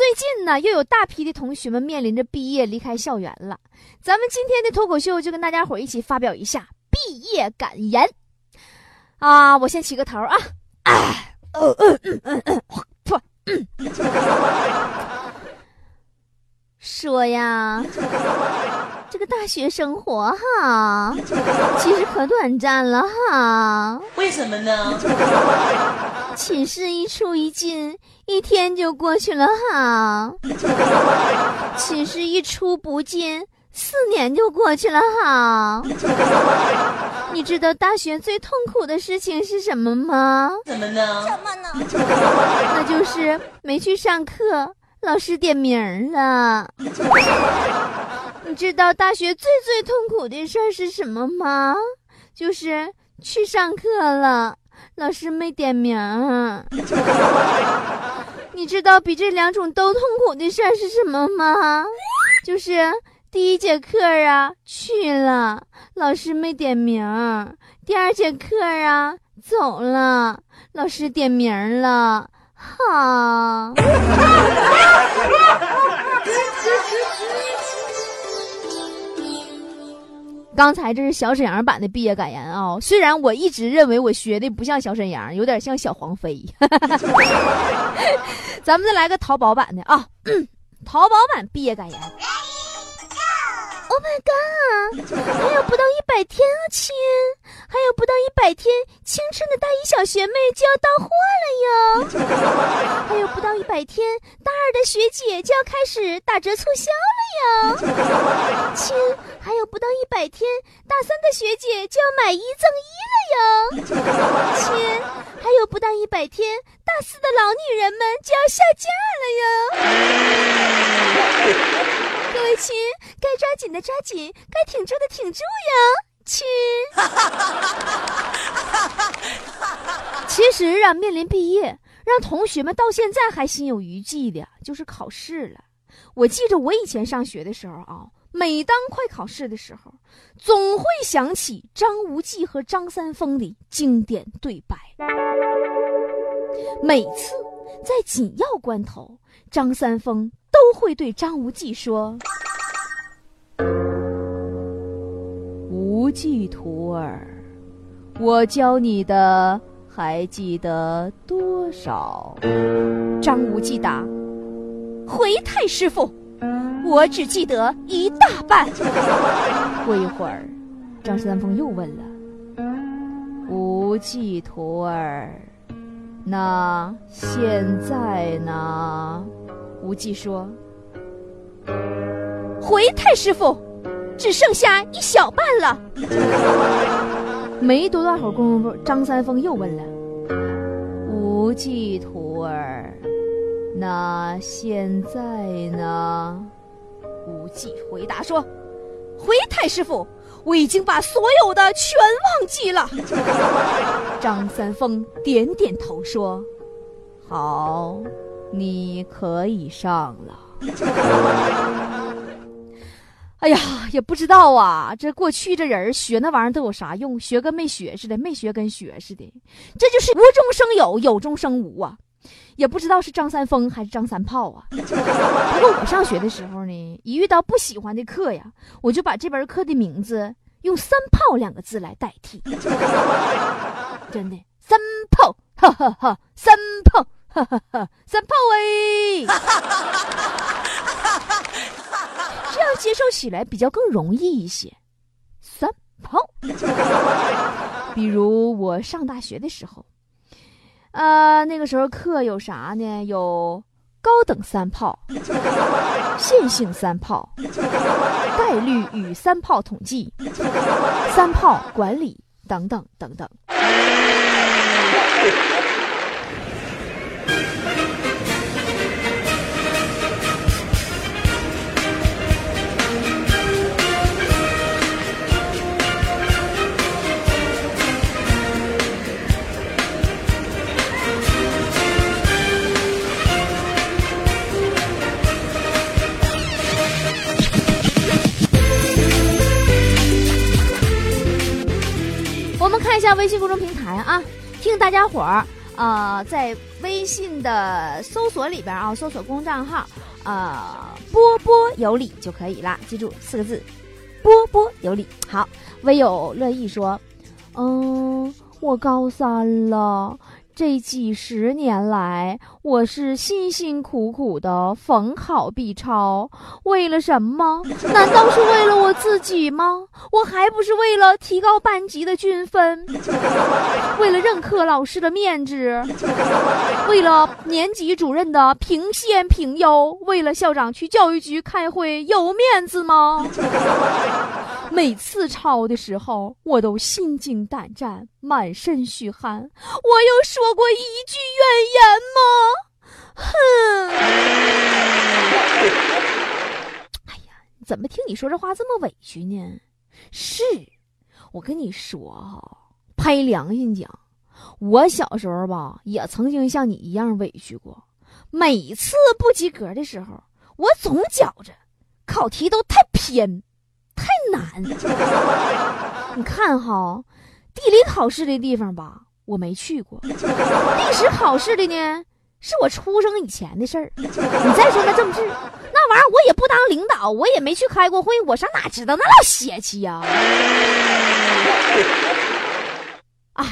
最近呢，又有大批的同学们面临着毕业离开校园了。咱们今天的脱口秀就跟大家伙一起发表一下毕业感言。啊，我先起个头啊！嗯嗯嗯嗯嗯，说呀，这个大学生活哈，其实可短暂了哈。为什么呢？寝室一出一进，一天就过去了哈。寝室一出不进。四年就过去了哈，你知道大学最痛苦的事情是什么吗？什么呢？什么呢？那就是没去上课，老师点名了。你知道大学最最痛苦的事儿是什么吗？就是去上课了，老师没点名。你知道比这两种都痛苦的事儿是什么吗？就是。第一节课啊去了，老师没点名第二节课啊走了，老师点名了。好。刚才这是小沈阳版的毕业感言啊！虽然我一直认为我学的不像小沈阳，有点像小黄飞。咱们再来个淘宝版的啊！淘宝版毕业感言。Oh my god！还有不到一百天啊，亲！还有不到一百天，青春的大一小学妹就要到货了哟！还有不到一百天，大二的学姐就要开始打折促销了哟！亲！还有不到一百天，大三的学姐就要买一赠一了哟！亲！还有不到一百天，大四的老女人们就要下架了哟！各位亲，该抓紧的抓紧，该挺住的挺住呀，亲。其实啊，面临毕业，让同学们到现在还心有余悸的，就是考试了。我记着我以前上学的时候啊，每当快考试的时候，总会想起张无忌和张三丰的经典对白。每次在紧要关头，张三丰。都会对张无忌说：“无忌徒儿，我教你的还记得多少？”张无忌答：“回太师傅，我只记得一大半。”过一会儿，张三丰又问了：“无忌徒儿，那现在呢？”无忌说：“回太师傅，只剩下一小半了。”没多大会儿功夫，张三丰又问了：“无忌徒儿，那现在呢？”无忌回答说：“回太师傅，我已经把所有的全忘记了。”张三丰点点头说：“好。”你可以上了。哎呀，也不知道啊，这过去这人学那玩意儿都有啥用？学跟没学似的，没学跟学似的，这就是无中生有，有中生无啊！也不知道是张三丰还是张三炮啊。不过我上学的时候呢，一遇到不喜欢的课呀，我就把这门课的名字用“三炮”两个字来代替。真的，三炮，哈哈哈，三炮。哈哈哈，三炮哎，接受起来比较更容易一些。三炮，比如我上大学的时候，啊，那个时候课有啥呢？有高等三炮、线性三炮、概率与三炮统计、三炮管理等等等等。微信公众平台啊，听大家伙儿啊，在微信的搜索里边啊，搜索公众账号啊，波波有理就可以了，记住四个字，波波有理。好，微友乐意说，嗯，我高三了。这几十年来，我是辛辛苦苦的逢考必抄，为了什么？难道是为了我自己吗？我还不是为了提高班级的均分，为了任课老师的面子，为了年级主任的评先评优，为了校长去教育局开会有面子吗？每次抄的时候，我都心惊胆战，满身虚汗。我有说过一句怨言吗？哼！哎呀，怎么听你说这话这么委屈呢？是，我跟你说哈，拍良心讲，我小时候吧，也曾经像你一样委屈过。每次不及格的时候，我总觉着考题都太偏。太难，你看哈，地理考试的地方吧，我没去过；历史考试的呢，是我出生以前的事儿。你再说那政治那玩意儿，我也不当领导，我也没去开过会，我上哪知道那老邪气呀？哎，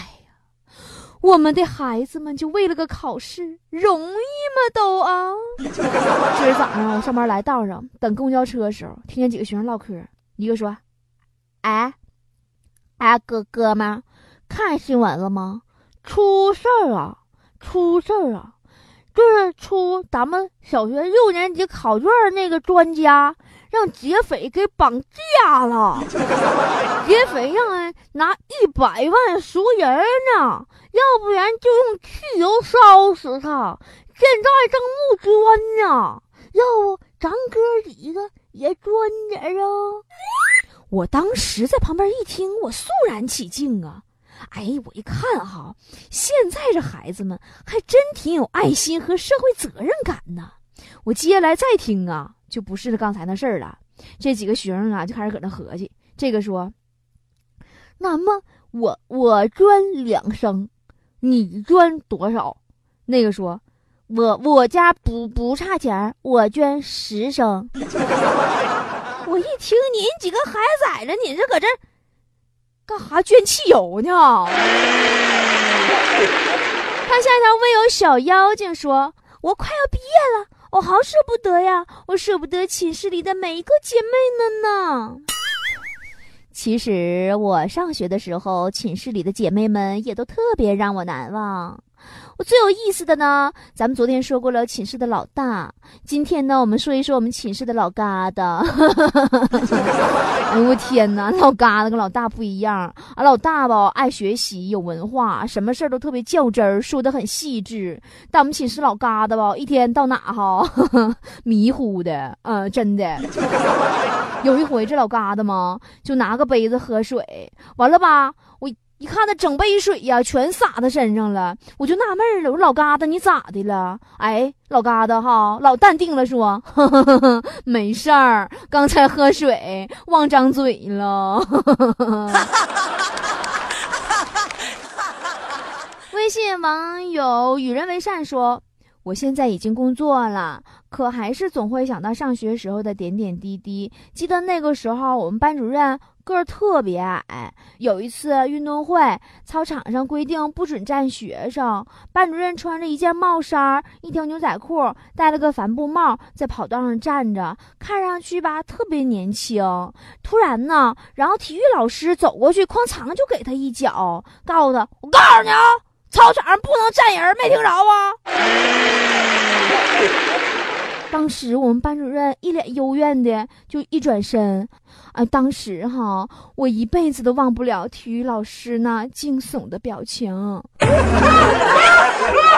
我们的孩子们就为了个考试，容易吗？都啊！今儿早上我上班来道上等公交车的时候，听见几个学生唠嗑。一个说：“哎，哎，哥哥们，看新闻了吗？出事儿了，出事儿了！就是出咱们小学六年级考卷那个专家，让劫匪给绑架了。劫匪让人拿一百万赎人呢，要不然就用汽油烧死他。现在正募捐呢，要不咱哥几个？”也捐点啊！我当时在旁边一听，我肃然起敬啊！哎，我一看哈，现在这孩子们还真挺有爱心和社会责任感呢。我接下来再听啊，就不是刚才那事儿了。这几个学生啊，就开始搁那合计。这个说：“那么我我捐两升，你捐多少？”那个说。我我家不不差钱，我捐十升。我一听您几个孩崽子，你这搁这干哈捐汽油呢？看下一条，未有小妖精说：“我快要毕业了，我好舍不得呀，我舍不得寝室里的每一个姐妹们呢。”其实我上学的时候，寝室里的姐妹们也都特别让我难忘。我最有意思的呢，咱们昨天说过了寝室的老大，今天呢，我们说一说我们寝室的老疙瘩。哎呦我天哪，老疙瘩跟老大不一样啊！老大吧，爱学习，有文化，什么事儿都特别较真儿，说的很细致。但我们寝室老疙瘩吧，一天到哪哈，迷糊的，嗯，真的。有一回这老疙瘩嘛，就拿个杯子喝水，完了吧，一看他整杯水呀，全洒他身上了，我就纳闷了，我说老疙瘩你咋的了？哎，老疙瘩哈，老淡定了，说呵呵呵没事儿，刚才喝水忘张嘴了。微信网友与人为善说：“我现在已经工作了，可还是总会想到上学时候的点点滴滴。记得那个时候，我们班主任。”个儿特别矮，有一次运动会，操场上规定不准站学生，班主任穿着一件帽衫，一条牛仔裤，戴了个帆布帽，在跑道上站着，看上去吧特别年轻。突然呢，然后体育老师走过去，哐嚓就给他一脚，告诉他：“我告诉你啊，操场上不能站人，没听着啊？” 当时我们班主任一脸幽怨的就一转身。啊，当时哈，我一辈子都忘不了体育老师那惊悚的表情。